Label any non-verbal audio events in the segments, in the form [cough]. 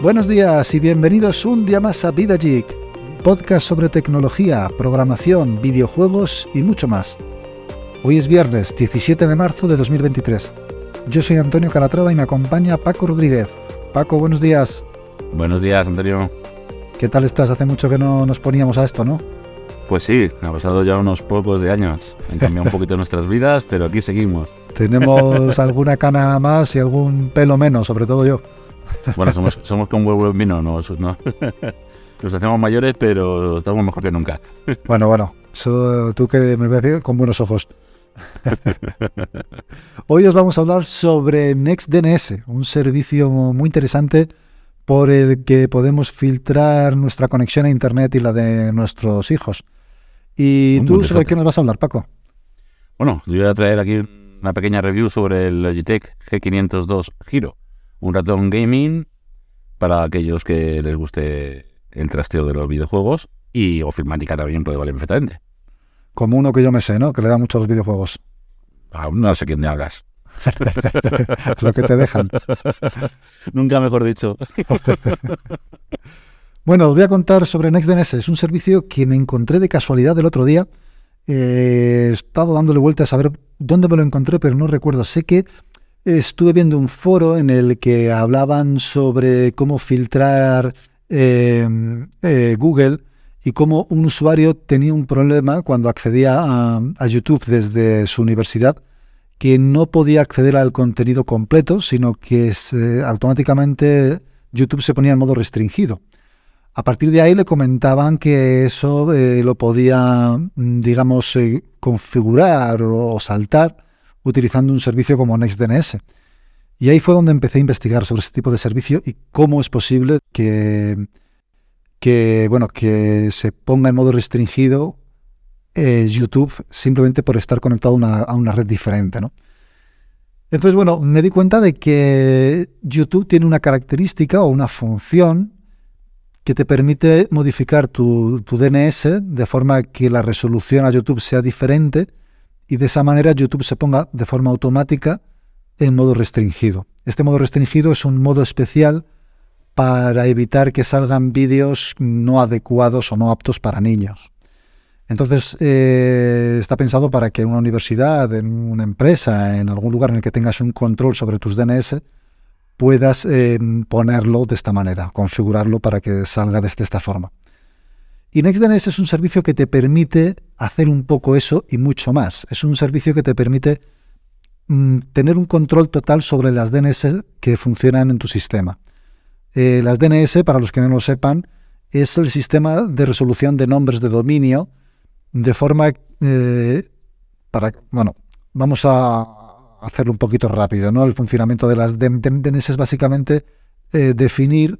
Buenos días y bienvenidos un día más a Vida Geek, podcast sobre tecnología, programación, videojuegos y mucho más. Hoy es viernes 17 de marzo de 2023. Yo soy Antonio Calatrava y me acompaña Paco Rodríguez. Paco, buenos días. Buenos días, Antonio. ¿Qué tal estás? Hace mucho que no nos poníamos a esto, ¿no? Pues sí, ha pasado ya unos pocos de años. Han cambiado un poquito [laughs] nuestras vidas, pero aquí seguimos. Tenemos [laughs] alguna cana más y algún pelo menos, sobre todo yo. Bueno, somos, somos con huevo en vino, ¿no? ¿no? [laughs] Nos hacemos mayores, pero estamos mejor que nunca. Bueno, bueno, eso, tú que me ves con buenos ojos. [laughs] Hoy os vamos a hablar sobre NextDNS, un servicio muy interesante por el que podemos filtrar nuestra conexión a Internet y la de nuestros hijos. ¿Y tú sobre qué nos vas a hablar, Paco? Bueno, yo voy a traer aquí una pequeña review sobre el Logitech G502 Giro un ratón gaming para aquellos que les guste el trasteo de los videojuegos y ofimática también puede valer perfectamente. Como uno que yo me sé, ¿no? Que le da mucho a los videojuegos. Aún no sé quién te hagas. Lo que te dejan. [laughs] Nunca mejor dicho. [laughs] bueno, os voy a contar sobre NextDNS. Es un servicio que me encontré de casualidad el otro día. he estado dándole vueltas a ver dónde me lo encontré, pero no recuerdo. Sé que estuve viendo un foro en el que hablaban sobre cómo filtrar em, eh, Google y cómo un usuario tenía un problema cuando accedía a, YouTube desde su universidad, que no podía acceder al contenido completo, sino que automáticamente YouTube se ponía en modo restringido. A partir de ahí le comentaban que eso eh, lo podía, digamos, eh, configurar o saltar utilizando un servicio como NextDNS. Y ahí fue donde empecé a investigar sobre ese tipo de servicio y cómo es posible que, que, bueno, que se ponga en modo restringido eh, YouTube simplemente por estar conectado a una, red diferente. ¿no? Entonces, bueno, me di cuenta de que YouTube tiene una característica o una función que te permite modificar tu, tu DNS de forma que la resolución a YouTube sea diferente y de esa manera YouTube se ponga de forma automática en modo restringido. Este modo restringido es un modo especial para evitar que salgan vídeos no adecuados o no aptos para niños. Entonces, eh, está pensado para que en una universidad, en una empresa, en algún lugar en el que tengas un control sobre tus DNS, puedas eh, ponerlo de esta manera, configurarlo para que salga de esta forma. Y NextDNS es un servicio que te permite hacer un poco eso y mucho más. Es un servicio que te permite mm, tener un control total sobre las DNS que funcionan en tu sistema. Eh, las DNS, para los que no lo sepan, es el sistema de resolución de nombres de dominio de forma eh, para bueno vamos a hacerlo un poquito rápido no el funcionamiento de las DNS es básicamente eh, definir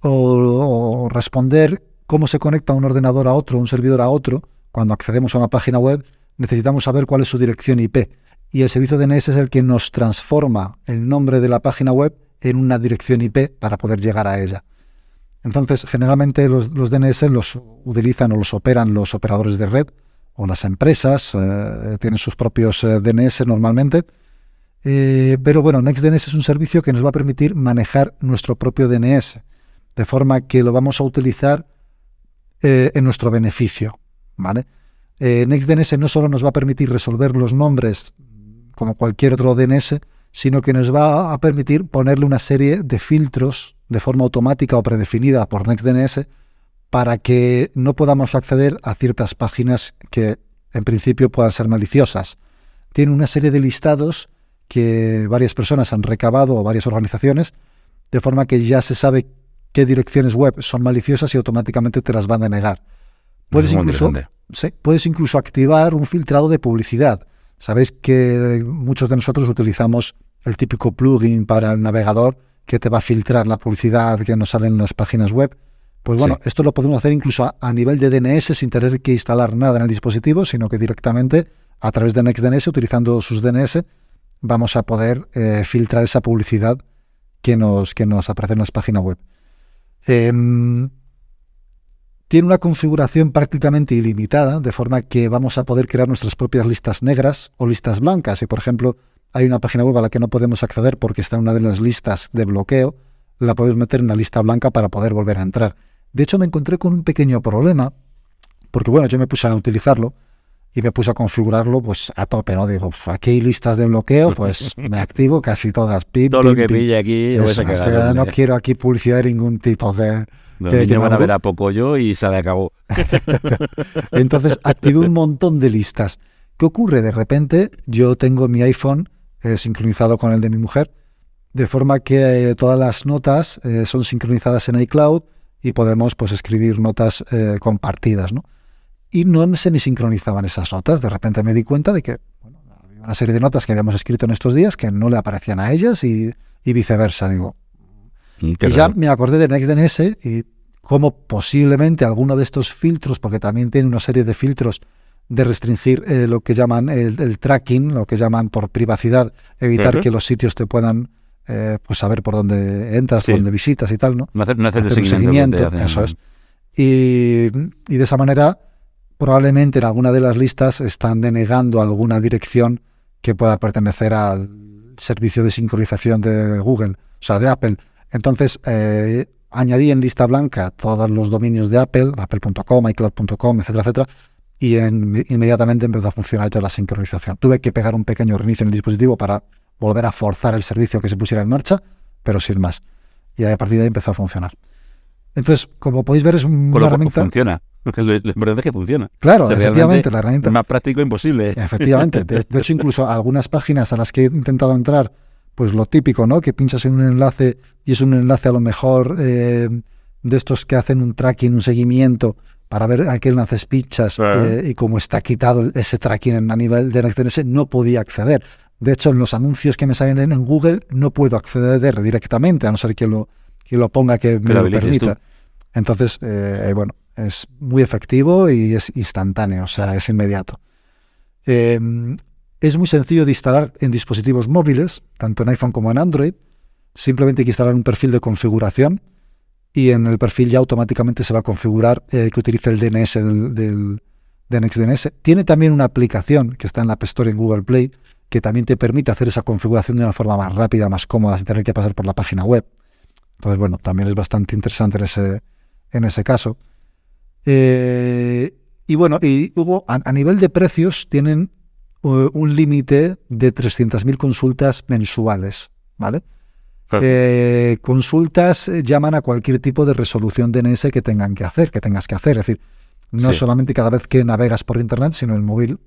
o, o responder cómo se conecta un ordenador a otro, un servidor a otro, cuando accedemos a una página web, necesitamos saber cuál es su dirección IP. Y el servicio DNS es el que nos transforma el nombre de la página web en una dirección IP para poder llegar a ella. Entonces, generalmente los, DNS los utilizan o los operan los operadores de red o las empresas, eh, tienen sus propios eh, DNS normalmente. Eh, pero bueno, NextDNS es un servicio que nos va a permitir manejar nuestro propio DNS, de forma que lo vamos a utilizar eh, en nuestro beneficio. ¿vale? Eh, NextDNS no solo nos va a permitir resolver los nombres como cualquier otro DNS, sino que nos va a permitir ponerle una serie de filtros de forma automática o predefinida por NextDNS para que no podamos acceder a ciertas páginas que en principio puedan ser maliciosas. Tiene una serie de listados que varias personas han recabado o varias organizaciones, de forma que ya se sabe qué direcciones web son maliciosas y automáticamente te las van a negar. Puedes incluso, puedes incluso activar un filtrado de publicidad. Sabéis que muchos de nosotros utilizamos el típico plugin para el navegador que te va a filtrar la publicidad que nos sale en las páginas web. Pues bueno, esto lo podemos hacer incluso a, nivel de DNS sin tener que instalar nada en el dispositivo, sino que directamente a través de NextDNS, utilizando sus DNS, vamos a poder eh, filtrar esa publicidad que nos, que nos aparece en las páginas web. Em, tiene una configuración prácticamente ilimitada, de forma que vamos a poder crear nuestras propias listas negras o listas blancas. Si, por ejemplo, hay una página web a la que no podemos acceder porque está en una de las listas de bloqueo, la puedes meter en la lista blanca para poder volver a entrar. De hecho, me encontré con un pequeño problema, porque bueno, yo me puse a utilizarlo y me puse a configurarlo pues a tope, ¿no? Digo, aquí hay listas de bloqueo, pues [laughs] me activo casi todas. Todo lo que pille aquí, no quiero aquí publicidad de ningún tipo. Que, que, van a ver a poco yo y se le acabó. [laughs] Entonces activé un montón de listas. ¿Qué ocurre? De repente yo tengo mi iPhone eh, sincronizado con el de mi mujer, de forma que eh, todas las notas eh, son sincronizadas en iCloud y podemos pues escribir notas compartidas, ¿no? Y no se me sincronizaban esas notas. De repente me di cuenta de que había una serie de notas que habíamos escrito en estos días que no le aparecían a ellas y, viceversa. Digo. Y ya me acordé de NextDNS y cómo posiblemente alguno de estos filtros, porque también tiene una serie de filtros de restringir eh, lo que llaman el, tracking, lo que llaman por privacidad, evitar que los sitios te puedan eh, pues saber por dónde entras, por dónde visitas y tal, ¿no? No hacer, un seguimiento, eso es. Y, y, de esa manera probablemente en alguna de las listas están denegando alguna dirección que pueda pertenecer al servicio de sincronización de Google, o sea, de Apple. Entonces, eh, añadí en lista blanca todos los dominios de Apple, apple.com, iCloud.com, etcétera, etcétera, y inmediatamente empezó a funcionar toda la sincronización. Tuve que pegar un pequeño reinicio en el dispositivo para volver a forzar el servicio que se pusiera en marcha, pero sin más. Y a partir de ahí empezó a funcionar. Entonces, como podéis ver, es herramienta... Funciona. [laughs] La verdad es que funciona. Claro, efectivamente, la herramienta. Más práctico imposible. [laughs] Efectivamente. De, hecho, incluso algunas páginas a las que he intentado entrar, pues lo típico, ¿no? Que pinchas en un enlace y es un enlace a lo mejor eh, de estos que hacen un tracking, un seguimiento para ver a qué enlaces pinchas eh, y como está quitado ese tracking a nivel de NextDNS, no podía acceder. De hecho, en los anuncios que me salen en Google no puedo acceder directamente, a no ser que lo, que lo ponga que me lo permita. Entonces, eh, bueno, es muy efectivo y es instantáneo, o sea, es inmediato. Em, es muy sencillo de instalar en dispositivos móviles, tanto en iPhone como en Android. Simplemente hay que instalar un perfil de configuración y en el perfil ya automáticamente se va a configurar que utilice el DNS del, del, de NextDNS. Tiene también una aplicación que está en la App Store en Google Play que también te permite hacer esa configuración de una forma más rápida, más cómoda, sin tener que pasar por la página web. Entonces, bueno, también es bastante interesante en ese, en ese caso. Eh, y bueno, y hubo, a, nivel de precios tienen uh, un límite de 300.000 consultas mensuales, ¿vale? Eh, consultas eh, llaman a cualquier tipo de resolución DNS que tengan que hacer, que tengas que hacer. Es decir, no solamente cada vez que navegas por Internet, sino el móvil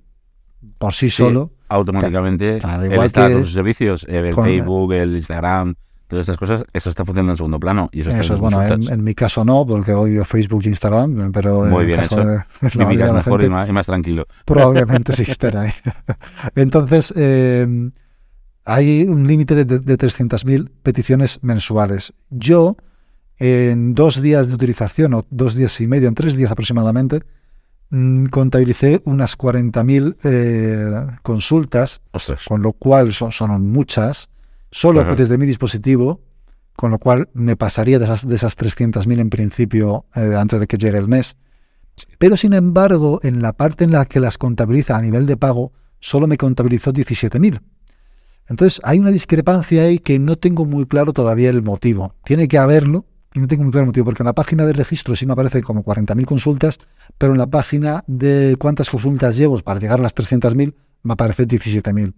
por sí, solo. Automáticamente. igual que, los servicios, el Facebook, el Instagram, Todas estas cosas, eso está funcionando en segundo plano. Y eso, eso es bueno, en, mi caso no, porque odio Facebook e Instagram, pero Muy en bien caso De, [laughs] mejor y, más, tranquilo. Probablemente sí [laughs] estará ahí. Entonces, eh, hay un límite de, de 300.000 peticiones mensuales. Yo, en dos días de utilización, o dos días y medio, en tres días aproximadamente, mm, contabilicé unas 40.000 eh, consultas, con lo cual son, son muchas solo desde mi dispositivo, con lo cual me pasaría de esas, de esas 300.000 en principio eh, antes de que llegue el mes. Pero sin embargo, en la parte en la que las contabiliza a nivel de pago, solo me contabilizó 17.000. Entonces hay una discrepancia ahí que no tengo muy claro todavía el motivo. Tiene que haberlo, y no tengo muy claro el motivo, porque en la página de registro sí me aparece como 40.000 consultas, pero en la página de cuántas consultas llevo para llegar a las 300.000 me aparece 17.000.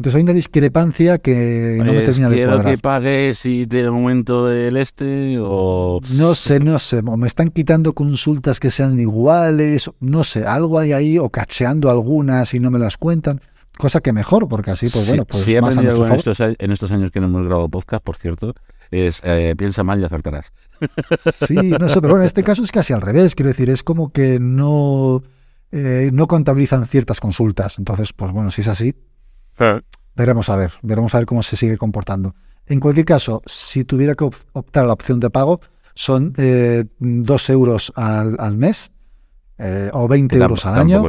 Entonces hay una discrepancia que no me termina de cuadrar. que pague si tiene momento del este o...? No sé, no sé. O me están quitando consultas que sean iguales. No sé, algo hay ahí o cacheando algunas y no me las cuentan. Cosa que mejor, porque así, pues bueno, pues sí, he aprendido en estos, en estos años que no hemos grabado podcast, por cierto, es eh, piensa mal y acertarás. [laughs] Sí, no sé, pero bueno, en este caso es casi al revés. Quiero decir, es como que no, eh, no contabilizan ciertas consultas. Entonces, pues bueno, si es así, Veremos a ver, veremos a ver cómo se sigue comportando. En cualquier caso, si tuviera que optar a la opción de pago, son eh, 2 euros al, mes eh, o 20 euros al año.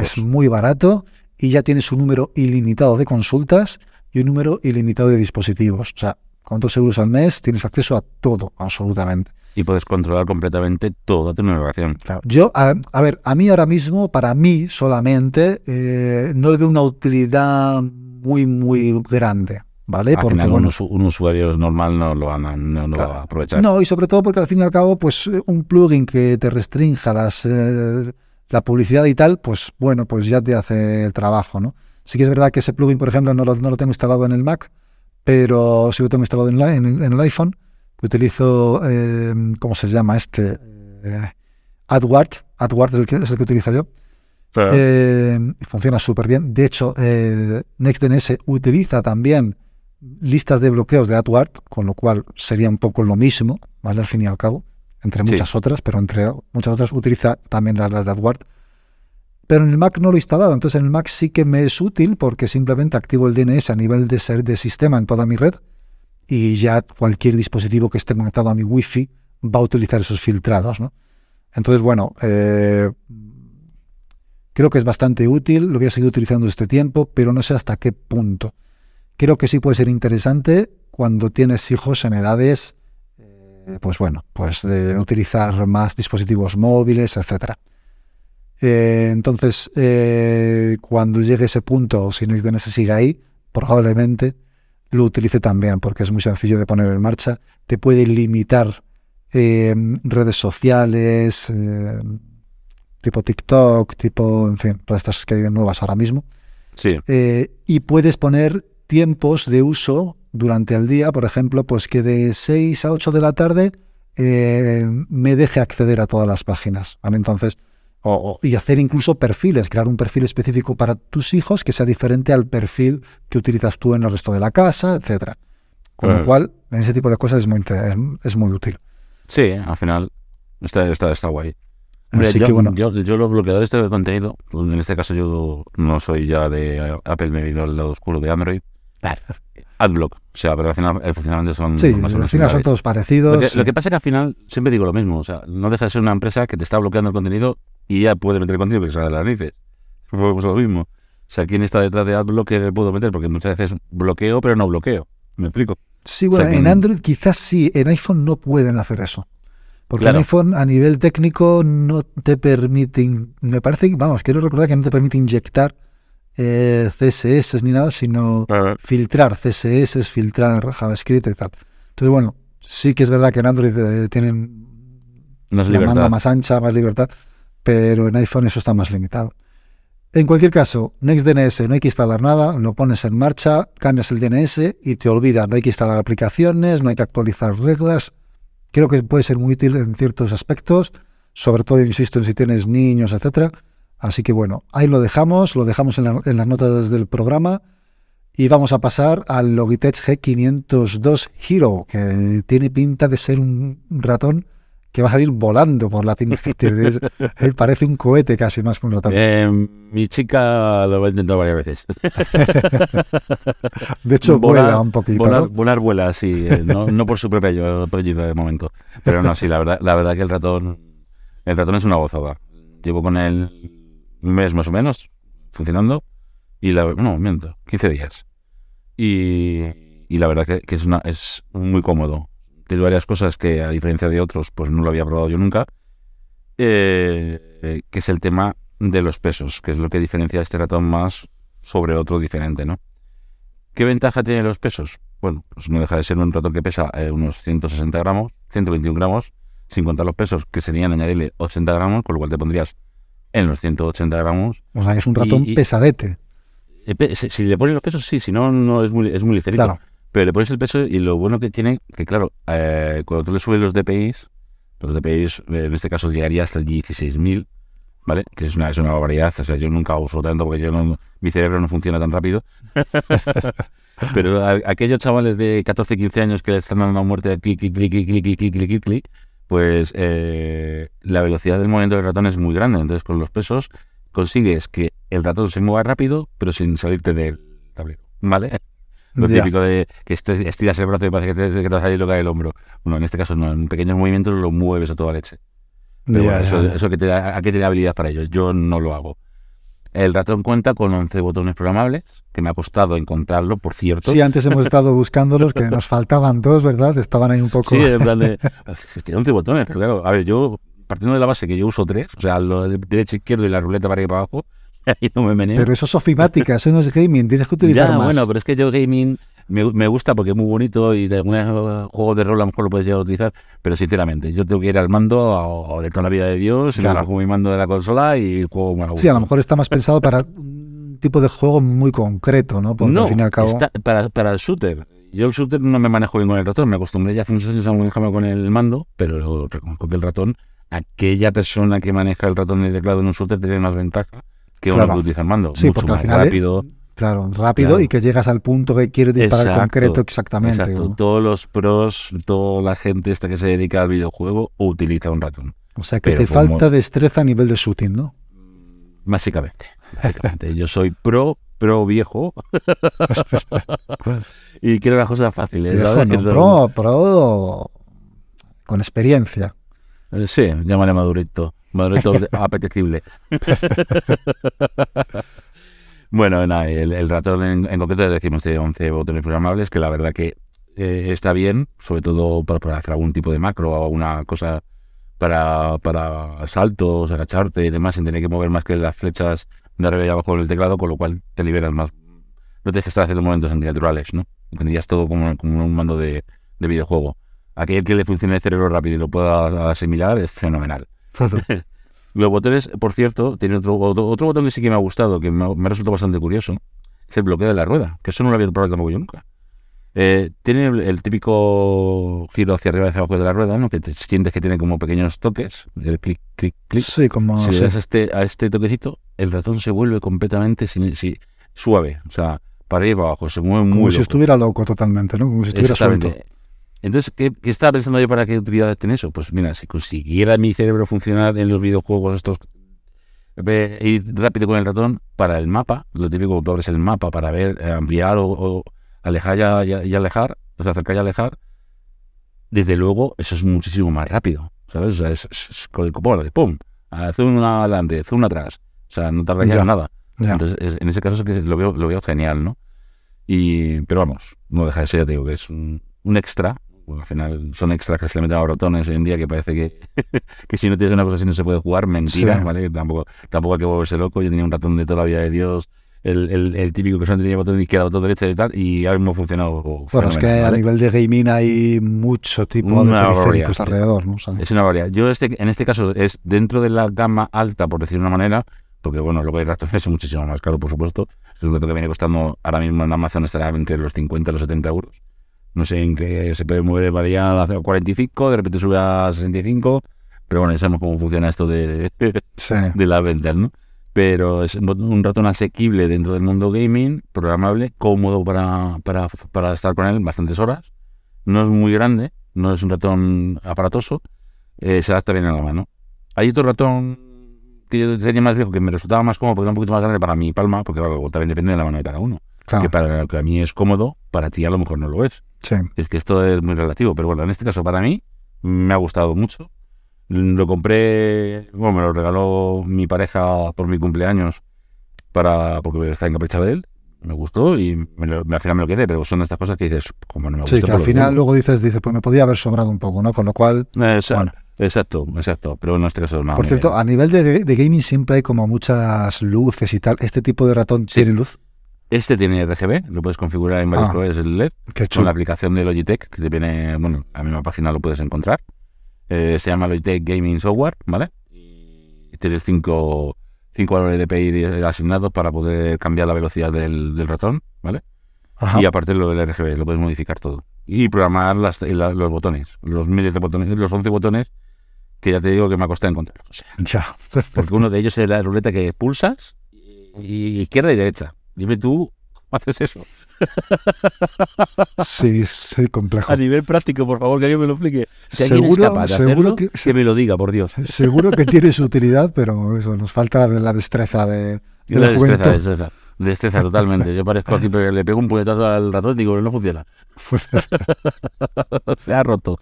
Es, muy barato y ya tienes un número ilimitado de consultas y un número ilimitado de dispositivos. O sea, con 2 euros al mes tienes acceso a todo, absolutamente y puedes controlar completamente toda tu navegación. Claro. Yo, a, ver, a mí ahora mismo, para mí solamente, eh, no le veo una utilidad muy, muy grande. ¿vale? Al Porque, final, bueno, un, usu- un usuario normal no lo, van a, no lo va a aprovechar. No, y sobre todo porque al fin y al cabo, pues eh, un plugin que te restrinja las, eh, la publicidad y tal, pues bueno, pues ya te hace el trabajo, ¿no? Sí que es verdad que ese plugin, por ejemplo, no lo, no lo tengo instalado en el Mac, pero sí lo tengo instalado en, la- en- en el iPhone, utilizo, eh, ¿cómo se llama este? Eh, AdWord, AdWord es el que, es el que utilizo yo. Eh, y funciona súper bien. De hecho, eh, NextDNS utiliza también listas de bloqueos de AdWord, con lo cual sería un poco lo mismo, ¿vale? Al fin y al cabo, entre Sí. muchas otras, pero entre muchas otras utiliza también las, las de AdWord. Pero en el Mac no lo he instalado, entonces en el Mac sí que me es útil porque simplemente activo el DNS a nivel de, ser de sistema en toda mi red y ya cualquier dispositivo que esté conectado a mi Wi-Fi va a utilizar esos filtrados, ¿no? Entonces, bueno, eh, creo que es bastante útil, lo voy a seguir utilizando este tiempo, pero no sé hasta qué punto. Creo que sí puede ser interesante cuando tienes hijos en edades, eh, pues bueno, pues de utilizar más dispositivos móviles, etcétera. Eh, entonces, eh, cuando llegue ese punto, si NextDNS sigue ahí, probablemente lo utilice también, porque es muy sencillo de poner en marcha. Te puede limitar eh, redes sociales, tipo TikTok, tipo, en fin, todas estas que hay nuevas ahora mismo. Sí, y puedes poner tiempos de uso durante el día, por ejemplo, pues que de 6 a 8 de la tarde eh, me deje acceder a todas las páginas. ¿vale? Entonces, o- y hacer incluso perfiles, crear un perfil específico para tus hijos que sea diferente al perfil que utilizas tú en el resto de la casa, etcétera. Con lo Claro. cual, en ese tipo de cosas es muy, es, muy útil. sí, al final está, está, está guay. Hombre, Así yo, que bueno, yo, yo los bloqueadores de contenido, en este caso yo no soy ya de Apple, me he ido al lado oscuro de Android. Adblock, o sea, pero al final el funcionamiento son sí, al final son todos parecidos. Lo que, lo que pasa es que al final siempre digo lo mismo, o sea, no deja de ser una empresa que te está bloqueando el contenido y ya puede meter contenido que sea de las narices. Pues lo mismo. O sea, ¿quién está detrás de AdBlock que le puedo meter? Porque muchas veces bloqueo, pero no bloqueo. ¿Me explico? Sí, bueno, O sea, que en Android quizás sí, en iPhone no pueden hacer eso. Porque Claro. en iPhone a nivel técnico no te permiten, me parece, vamos, quiero recordar que no te permite inyectar eh, CSS ni nada, sino filtrar CSS, filtrar JavaScript y tal. Entonces, bueno, sí que es verdad que en Android eh, tienen No la manga libertad. más ancha, más libertad, pero en iPhone eso está más limitado. En cualquier caso, NextDNS no hay que instalar nada, lo pones en marcha, cambias el DNS y te olvidas, no hay que instalar aplicaciones, no hay que actualizar reglas. Creo que puede ser muy útil en ciertos aspectos, sobre todo, insisto, en si tienes niños, etcétera. Así que bueno, ahí lo dejamos, lo dejamos en, en las notas del programa y vamos a pasar al Logitech G502 Hero, que tiene pinta de ser un ratón que va a salir volando por la pinta. Parece un cohete casi más que un ratón. Eh, mi chica lo ha intentado varias veces. [laughs] De hecho, Volar- vuela un poquito. Volar, ¿no? volar vuela, sí, eh, no, no por su propio apellido de momento. Pero no, sí, la verdad, la verdad que el ratón, el ratón es una gozada. Llevo con él un mes más o menos funcionando y la, no, miento, 15 días. Y, y la verdad que, que es una, es muy cómodo. Tiene varias cosas que a diferencia de otros, pues no lo había probado yo nunca. eh, que es el tema de los pesos, que es lo que diferencia a este ratón más sobre otro diferente, ¿no? ¿Qué ventaja tienen los pesos? Bueno, pues no deja de ser un ratón que pesa eh, unos 160 gramos, 121 gramos, sin contar los pesos, que serían añadirle 80 gramos, con lo cual te pondrías en los 180 gramos. O sea, es un ratón Y- y- pesadete. Eh, si le pones los pesos, sí, si no, no es muy, es muy ligerito. Claro. Pero le pones el peso y lo bueno que tiene, que claro, eh, cuando tú le subes los DPIs, los DPIs eh, en este caso llegaría hasta el 16.000, ¿vale? Que es una, es una barbaridad, o sea, yo nunca uso tanto porque yo no, mi cerebro no funciona tan rápido. [laughs] Pero a- aquellos chavales de 14, 15 años que le están dando muerte clic, clic, clic, clic, clic, clic, clic, clic, clic, clic, pues eh, la velocidad del movimiento del ratón es muy grande. Entonces, con los pesos consigues que el ratón se mueva rápido, pero sin salirte del tablero, ¿vale? Lo típico de que estiras el brazo y parece que te, que te va a salir lo hay el hombro. Bueno, en este caso no, en pequeños movimientos lo mueves a toda leche. Pero bueno, eso, que te da, hay que tener habilidad para ello. Yo no lo hago. El ratón cuenta con 11 botones programables, que me ha costado encontrarlo, por cierto. Sí, antes hemos estado buscándolos, que nos faltaban dos, ¿verdad? Estaban ahí un poco. Sí, en plan de. [laughs] Tiene 11 botones, pero claro, a ver, yo, partiendo de la base que yo uso tres, o sea, lo de derecha, izquierdo y la ruleta para ir para abajo, [laughs] ahí no me meneo. Pero eso es ofimática, eso no es gaming, tienes que utilizar ya, más. bueno, pero es que yo gaming me, me gusta porque es muy bonito y de algunos juegos de rol a lo mejor lo puedes llegar a utilizar, pero sinceramente, yo tengo que ir al mando o, de toda la vida de Dios, y me Claro. bajo mi mando de la consola y juego más Sí, a lo mejor está más pensado para un tipo de juego muy concreto, ¿no? Porque no, al fin y al cabo. está para, para el shooter. Yo el shooter no me manejo bien con el ratón, me acostumbré ya hace muchos años a manejarme con el mando, pero reconozco que el ratón, aquella persona que maneja el ratón y el teclado en un shooter tiene más ventaja que uno que utiliza el mando. Sí, mucho porque al más final, eh, rápido. Claro, rápido Claro. y que llegas al punto que quieres disparar Exacto, concreto exactamente. Exacto. ¿no? Todos los pros, toda la gente esta que se dedica al videojuego utiliza un ratón. O sea que pero te como- falta destreza a nivel de shooting, ¿no? Básicamente. [laughs] básicamente. Yo soy pro, pro viejo [laughs] y quiero las cosas fáciles. Pro, pro con experiencia. Eh, Sí, llámale madurito. Madurito [laughs] apetecible. [laughs] bueno, nada, el, el ratón en, concreto decimos tiene 11 botones programables, que la verdad que eh, está bien, sobre todo para, para hacer algún tipo de macro o alguna cosa para, para saltos, agacharte y demás, sin tener que mover más que las flechas de arriba y abajo del teclado, con lo cual te liberas más. No que estar haciendo movimientos antinaturales, ¿no? Tendrías todo como, como un mando de, de videojuego. Aquel que le funcione el cerebro rápido y lo pueda asimilar es fenomenal. [laughs] Los botones, por cierto, tiene otro, otro, otro botón que sí que me ha gustado, que me, me ha resultado bastante curioso, es el bloqueo de la rueda, que eso no lo había probado tampoco yo nunca. Eh, tiene el, el típico giro hacia arriba y hacia abajo de la rueda, ¿no? que te sientes que tiene como pequeños toques, el clic, clic, clic. Sí, como si sí. le das a este, a este toquecito, el ratón se vuelve completamente sin, si- suave, o sea, para arriba y para abajo, se mueve como muy si loco. estuviera loco totalmente, ¿no? Como si estuviera suelto. Entonces, ¿qué, qué estaba pensando yo para qué utilidad tiene eso? Pues mira, si consiguiera mi cerebro funcionar en los videojuegos estos, ve- ir rápido con el ratón para el mapa, lo típico tú abres el mapa para ver, eh, ampliar o, o alejar y, y- y alejar, o sea, acercar y alejar, desde luego eso es muchísimo más rápido, ¿sabes? O sea, es, es, es con el copón, de pum, zoom una adelante, zoom atrás, o sea, no tarda ya Ya. nada. Ya. Entonces, es- en ese caso que lo veo, lo veo genial, ¿no? Y, pero vamos, no deja de ser, ya te digo, que es un, un extra. Bueno, al final son extras que se le meten a los ratones hoy en día que parece que, [laughs] que si no tienes una cosa así no se puede jugar. Mentira, Sí. ¿vale? Que Tampoco, tampoco hay que volverse loco. Yo tenía un ratón de toda la vida de Dios, el, el, el típico que solamente tenía botón izquierda, botón derecha y tal, y ahora mismo ha funcionado. Bueno, es que a ¿vale? nivel de gaming hay mucho tipo de periféricos barbaridad. alrededor, ¿no? O sea, Es una variedad. Yo este, en este caso es dentro de la gama alta, por decir de una manera, porque bueno, luego hay ratones es muchísimo más caro, por supuesto. Es un ratón que viene costando ahora mismo en Amazon estará entre los 50 y los 70 euros. No sé en qué se puede mover, varía a 45, de repente sube a 65, pero bueno, ya sabemos cómo funciona esto de, [laughs] sí. de las ventas, ¿no? Pero es un ratón asequible dentro del mundo gaming, programable, cómodo para, para, para estar con él bastantes horas. No es muy grande, no es un ratón aparatoso, eh, se adapta bien a la mano. Hay otro ratón que yo tenía más viejo que me resultaba más cómodo porque era un poquito más grande para mi palma, porque claro, también depende de la mano de cada uno. claro, Que para lo que a mí es cómodo, para ti a lo mejor no lo es. sí. Es que esto es muy relativo, pero bueno, en este caso para mí me ha gustado mucho. Lo compré, bueno, me lo regaló mi pareja por mi cumpleaños para porque está encaprichado de él. Me gustó y me lo- al final me lo quedé, pero son estas cosas que dices, como no me gusta. Sí, que pues al final luego dices, dices, pues me podía haber sobrado un poco, ¿no? Con lo cual, Exacto, bueno. exacto, exacto, pero en este caso no. por cierto, a nivel de, de gaming siempre hay como muchas luces y tal. ¿Este tipo de ratón Sí. tiene luz? Este tiene RGB, lo puedes configurar en varios Ah. colores el LED. Con la aplicación de Logitech, que te viene, bueno, en la misma página lo puedes encontrar. Eh, se llama Logitech Gaming Software, ¿vale? Y tienes cinco, cinco valores de DPI asignados para poder cambiar la velocidad del, del ratón, ¿vale? Ajá. Y aparte lo del RGB, lo puedes modificar todo. Y programar las, la- los botones, los miles de botones, los 11 botones que ya te digo que me ha costado encontrar. O sea, Ya. [laughs] porque uno de ellos es la ruleta que pulsas y izquierda y derecha. Dime tú, ¿cómo haces eso? [laughs] Sí, sí, complejo. A nivel práctico, por favor, que alguien me lo explique. Si alguien Seguro- es capaz de seguro hacerlo, que- que... me lo diga, por Dios. [laughs] Seguro que tiene su utilidad, pero eso, nos falta la, la destreza de, de la la destreza, destreza, destreza totalmente. Yo parezco aquí, pero le pego un puñetazo al ratón y digo, no funciona. [laughs] Se ha roto.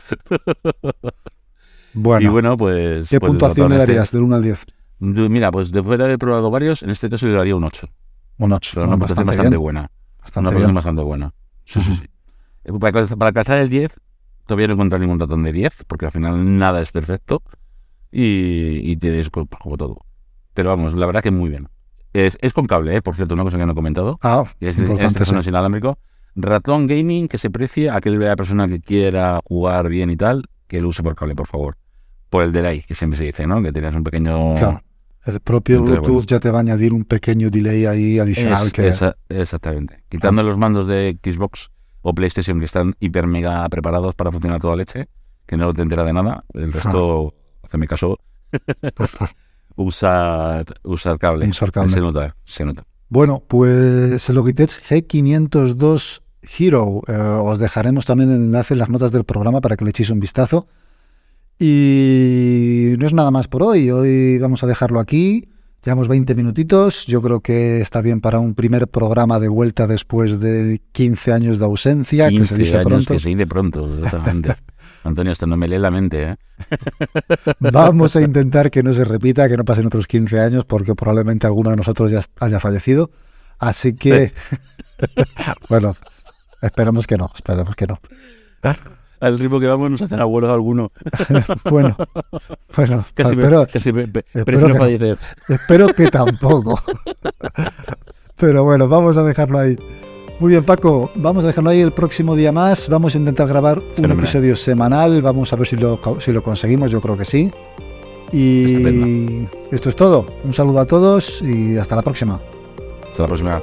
Bueno, y bueno, pues... ¿qué pues puntuación le este- darías del 1 al 10? Mira, pues después de haber probado varios, en este caso le daría un 8. Un 8. Pero una bastante, bastante bien. buena. Una Bastante puntuación bien. bastante buena. Sí, sí, sí. [laughs] Eh, Para, alcanzar- para alcanzar el 10, todavía no he encontrado ningún ratón de 10, porque al final nada es perfecto. Y, y tienes co- como todo. Pero vamos, la verdad que muy bien. Es, es con cable, ¿eh? por cierto, una cosa que no he comentado. Ah, es, este sí. es inalámbrico. Ratón gaming que se precie a aquella persona que quiera jugar bien y tal, que lo use por cable, por favor. Por el delay, que siempre se dice, ¿no? Que tienes un pequeño... Claro. El propio Entonces, Bluetooth bueno. ya te va a añadir un pequeño delay ahí adicional. Es- que, esa- exactamente. Quitando los mandos de Xbox o PlayStation que están hiper mega preparados para funcionar toda leche, que no te entera de nada, el resto, hazme caso, [laughs] usar, usar cable. Usar cable. Se nota, se nota. Bueno, pues el Logitech G502 Hero. eh, os dejaremos también el enlace en las notas del programa para que le echéis un vistazo. Y no es nada más por hoy. Hoy vamos a dejarlo aquí. Llevamos 20 minutitos. Yo creo que está bien para un primer programa de vuelta después de 15 años de ausencia, que se 15 dice años pronto. que se dice pronto, exactamente. [laughs] Antonio, esto no me lee la mente, ¿eh? [laughs] Vamos a intentar que no se repita, que no pasen otros 15 años, porque probablemente alguno de nosotros ya haya fallecido. Así que, [laughs] bueno, esperemos que no, esperemos que no. Al ritmo que vamos nos hacen abuelos alguno. [laughs] Bueno, bueno, [laughs] Casi, me- pero casi me- pe- espero que espero tampoco. [laughs] Pero bueno, vamos a dejarlo ahí. Muy bien, Paco, vamos a dejarlo ahí el próximo día más. Vamos a intentar grabar un episodio semanal. Vamos a ver si lo, si lo conseguimos, yo creo que sí. Y Estupendo. esto es todo. Un saludo a todos y hasta la próxima. Hasta la próxima.